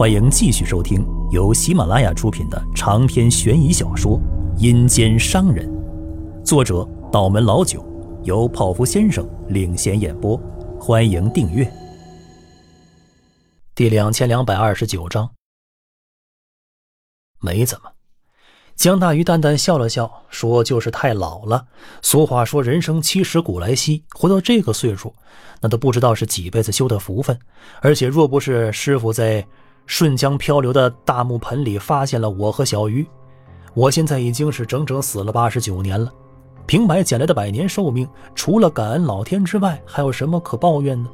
欢迎继续收听由喜马拉雅出品的长篇悬疑小说《阴间商人》，作者道门老九，由泡芙先生领衔演播。欢迎订阅。第两千两百二十九章，没怎么。江大鱼淡淡笑了笑，说：“就是太老了。俗话说，人生七十古来稀，活到这个岁数，那都不知道是几辈子修的福分。而且，若不是师傅在顺江漂流的大木盆里发现了我和小鱼，我现在已经是整整死了八十九年了。平白捡来的百年寿命，除了感恩老天之外，还有什么可抱怨呢？”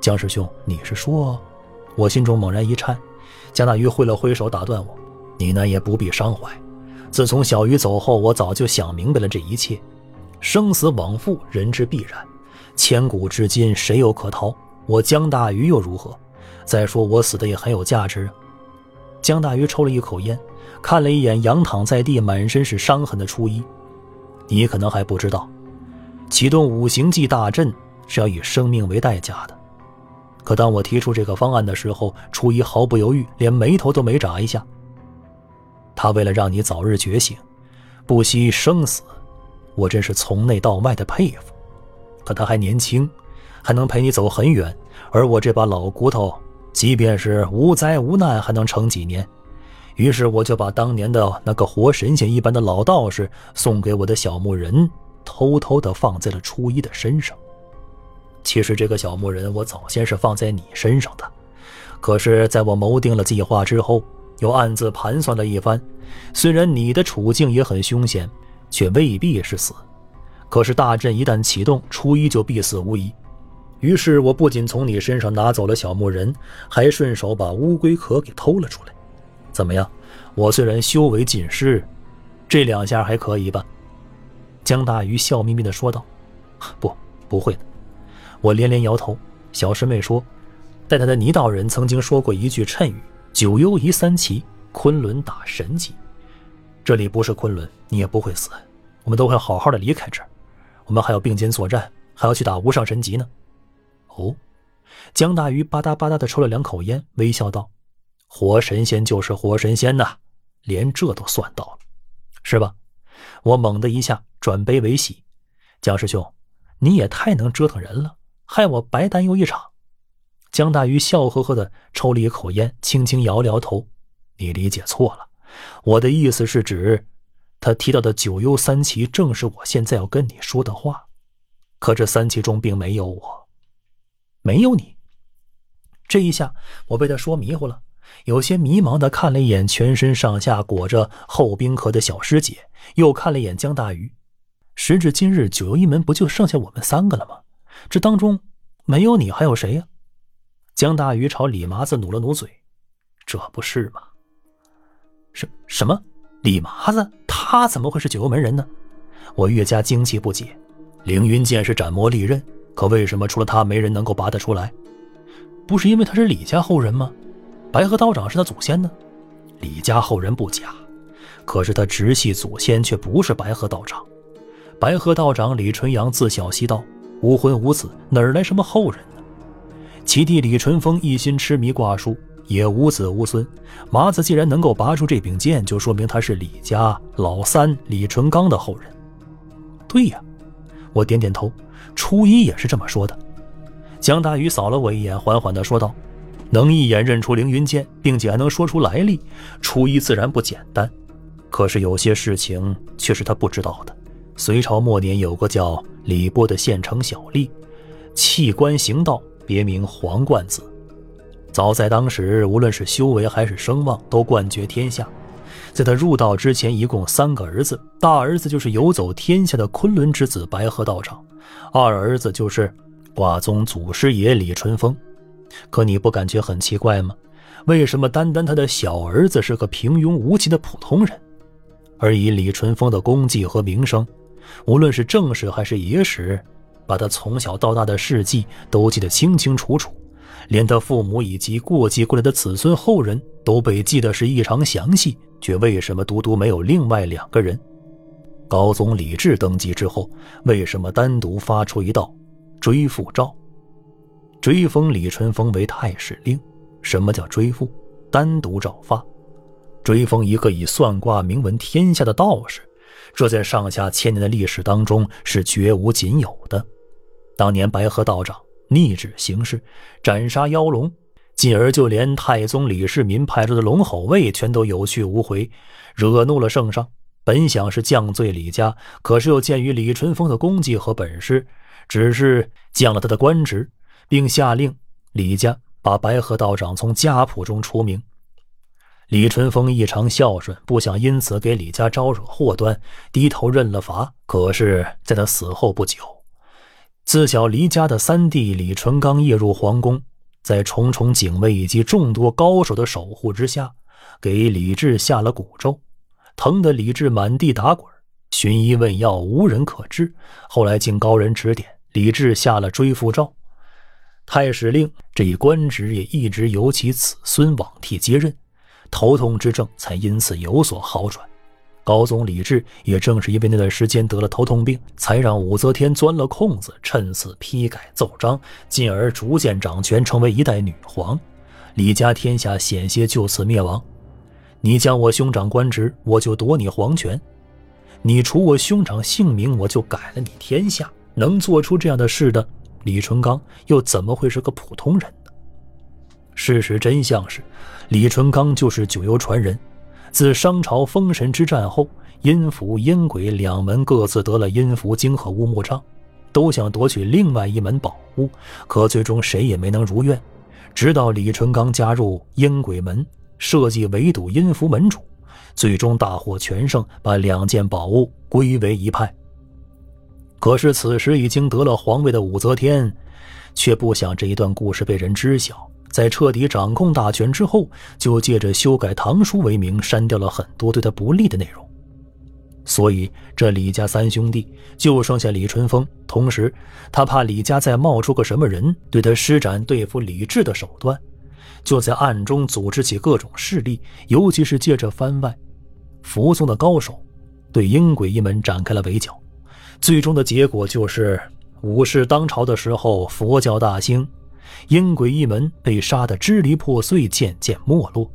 江师兄，你是说？我心中猛然一颤。江大鱼挥了挥手，打断我：“你呢，也不必伤怀。”自从小鱼走后，我早就想明白了这一切，生死往复，人之必然，千古至今，谁又可逃？我江大鱼又如何？再说我死的也很有价值。江大鱼抽了一口烟，看了一眼仰躺在地、满身是伤痕的初一。你可能还不知道，启动五行祭大阵是要以生命为代价的。可当我提出这个方案的时候，初一毫不犹豫，连眉头都没眨一下。他为了让你早日觉醒，不惜生死，我真是从内到外的佩服。可他还年轻，还能陪你走很远，而我这把老骨头，即便是无灾无难，还能撑几年？于是我就把当年的那个活神仙一般的老道士送给我的小木人，偷偷的放在了初一的身上。其实这个小木人我早先是放在你身上的，可是在我谋定了计划之后。又暗自盘算了一番，虽然你的处境也很凶险，却未必是死。可是大阵一旦启动，初一就必死无疑。于是我不仅从你身上拿走了小木人，还顺手把乌龟壳给偷了出来。怎么样？我虽然修为尽失，这两下还可以吧？江大鱼笑眯眯地说道：“不，不会的。”我连连摇头。小师妹说，带他的泥道人曾经说过一句谶语。九幽一三奇，昆仑打神级。这里不是昆仑，你也不会死，我们都会好好的离开这儿。我们还要并肩作战，还要去打无上神级呢。哦，江大鱼吧嗒吧嗒的抽了两口烟，微笑道：“活神仙就是活神仙呐，连这都算到了，是吧？”我猛的一下转悲为喜，江师兄，你也太能折腾人了，害我白担忧一场。江大鱼笑呵呵的抽了一口烟，轻轻摇了摇头：“你理解错了，我的意思是指，他提到的九幽三奇正是我现在要跟你说的话。可这三奇中并没有我，没有你。这一下我被他说迷糊了，有些迷茫的看了一眼全身上下裹着厚冰壳的小师姐，又看了一眼江大鱼。时至今日，九幽一门不就剩下我们三个了吗？这当中没有你，还有谁呀？”江大鱼朝李麻子努了努嘴，这不是吗？什什么？李麻子他怎么会是九幽门人呢？我越加惊奇不解。凌云剑是斩魔利刃，可为什么除了他没人能够拔得出来？不是因为他是李家后人吗？白鹤道长是他祖先呢？李家后人不假，可是他直系祖先却不是白鹤道长。白鹤道长李纯阳自小习道，无婚无子，哪来什么后人呢？其弟李淳风一心痴迷卦术，也无子无孙。麻子既然能够拔出这柄剑，就说明他是李家老三李淳刚的后人。对呀，我点点头。初一也是这么说的。江大宇扫了我一眼，缓缓地说道：“能一眼认出凌云剑，并且还能说出来历，初一自然不简单。可是有些事情却是他不知道的。隋朝末年，有个叫李波的县城小吏，弃官行道。”别名黄冠子，早在当时，无论是修为还是声望，都冠绝天下。在他入道之前，一共三个儿子，大儿子就是游走天下的昆仑之子白鹤道长，二儿子就是卦宗祖师爷李淳风。可你不感觉很奇怪吗？为什么单单他的小儿子是个平庸无奇的普通人，而以李淳风的功绩和名声，无论是正史还是野史？把他从小到大的事迹都记得清清楚楚，连他父母以及过继过来的子孙后人都被记得是异常详细，却为什么独独没有另外两个人？高宗李治登基之后，为什么单独发出一道追父诏，追封李淳风为太史令？什么叫追父？单独诏发，追封一个以算卦名闻天下的道士，这在上下千年的历史当中是绝无仅有的。当年白鹤道长逆旨行事，斩杀妖龙，进而就连太宗李世民派出的龙吼卫全都有去无回，惹怒了圣上。本想是降罪李家，可是又鉴于李淳风的功绩和本事，只是降了他的官职，并下令李家把白鹤道长从家谱中除名。李淳风异常孝顺，不想因此给李家招惹祸端，低头认了罚。可是，在他死后不久，自小离家的三弟李淳刚夜入皇宫，在重重警卫以及众多高手的守护之下，给李治下了蛊咒。疼得李治满地打滚，寻医问药无人可治。后来经高人指点，李治下了追父诏，太史令这一官职也一直由其子孙往替接任，头痛之症才因此有所好转。高宗李治也正是因为那段时间得了头痛病，才让武则天钻了空子，趁此批改奏章，进而逐渐掌权，成为一代女皇。李家天下险些就此灭亡。你将我兄长官职，我就夺你皇权；你除我兄长姓名，我就改了你天下。能做出这样的事的李淳刚，又怎么会是个普通人呢？事实真相是，李淳刚就是九幽传人。自商朝封神之战后，阴符、阴鬼两门各自得了阴符经和乌木杖，都想夺取另外一门宝物，可最终谁也没能如愿。直到李淳罡加入阴鬼门。设计围堵阴符门主，最终大获全胜，把两件宝物归为一派。可是此时已经得了皇位的武则天，却不想这一段故事被人知晓。在彻底掌控大权之后，就借着修改唐书为名，删掉了很多对他不利的内容。所以这李家三兄弟就剩下李淳风。同时，他怕李家再冒出个什么人，对他施展对付李治的手段。就在暗中组织起各种势力，尤其是借着番外、服从的高手，对阴鬼一门展开了围剿。最终的结果就是，武士当朝的时候，佛教大兴，阴鬼一门被杀得支离破碎，渐渐没落。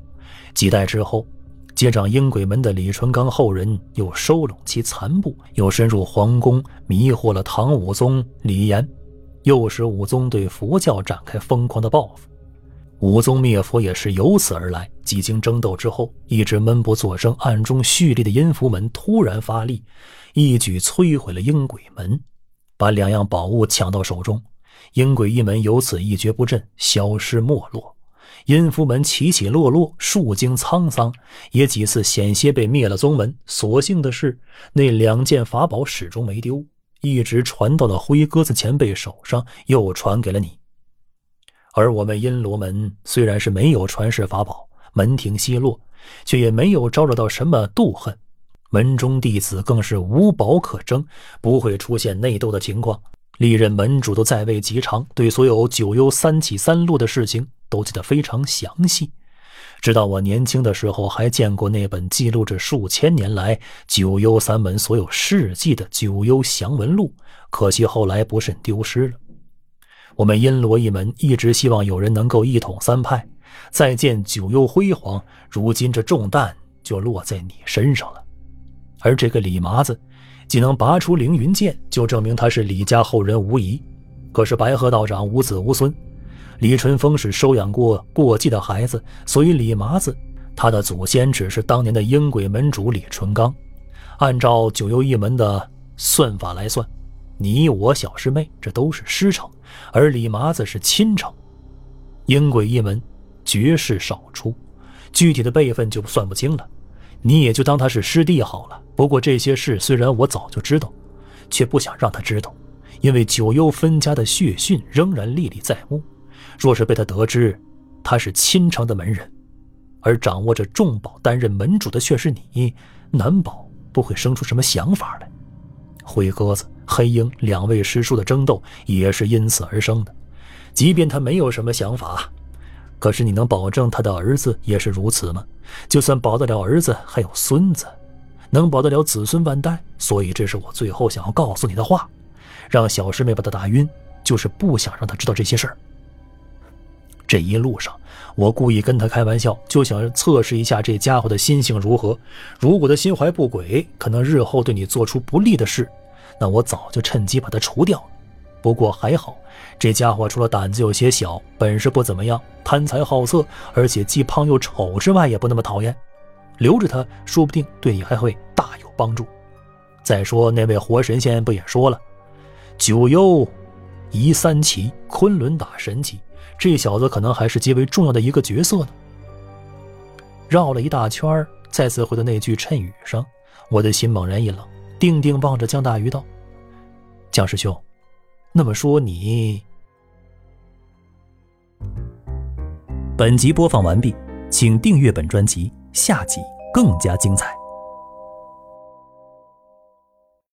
几代之后，接掌阴鬼门的李淳刚后人又收拢其残部，又深入皇宫，迷惑了唐武宗李炎，诱使武宗对佛教展开疯狂的报复。武宗灭佛也是由此而来。几经争斗之后，一直闷不作声、暗中蓄力的阴符门突然发力，一举摧毁了阴鬼门，把两样宝物抢到手中。阴鬼一门由此一蹶不振，消失没落。阴符门起起落落，数经沧桑，也几次险些被灭了宗门。所幸的是，那两件法宝始终没丢，一直传到了灰鸽子前辈手上，又传给了你。而我们阴罗门虽然是没有传世法宝，门庭稀落，却也没有招惹到什么妒恨，门中弟子更是无宝可争，不会出现内斗的情况。历任门主都在位极长，对所有九幽三起三落的事情都记得非常详细。直到我年轻的时候，还见过那本记录着数千年来九幽三门所有事迹的《九幽详文录》，可惜后来不慎丢失了。我们阴罗一门一直希望有人能够一统三派，再见九幽辉煌。如今这重担就落在你身上了。而这个李麻子，既能拔出凌云剑，就证明他是李家后人无疑。可是白鹤道长无子无孙，李淳风是收养过过继的孩子，所以李麻子他的祖先只是当年的阴鬼门主李淳刚。按照九幽一门的算法来算。你我小师妹，这都是师承，而李麻子是亲承。阴鬼一门，绝世少出，具体的辈分就算不清了。你也就当他是师弟好了。不过这些事虽然我早就知道，却不想让他知道，因为九幽分家的血讯仍然历历在目。若是被他得知他是亲承的门人，而掌握着重宝担任门主的却是你，难保不会生出什么想法来。灰鸽子。黑鹰两位师叔的争斗也是因此而生的，即便他没有什么想法，可是你能保证他的儿子也是如此吗？就算保得了儿子，还有孙子，能保得了子孙万代？所以这是我最后想要告诉你的话，让小师妹把他打晕，就是不想让他知道这些事儿。这一路上，我故意跟他开玩笑，就想测试一下这家伙的心性如何。如果他心怀不轨，可能日后对你做出不利的事，那我早就趁机把他除掉了。不过还好，这家伙除了胆子有些小，本事不怎么样，贪财好色，而且既胖又丑之外，也不那么讨厌。留着他，说不定对你还会大有帮助。再说那位活神仙不也说了，九幽移三奇，昆仑打神奇，这小子可能还是极为重要的一个角色呢。绕了一大圈，再次回到那句谶语上，我的心猛然一冷，定定望着江大鱼道：“江师兄。”那么说你，本集播放完毕，请订阅本专辑，下集更加精彩。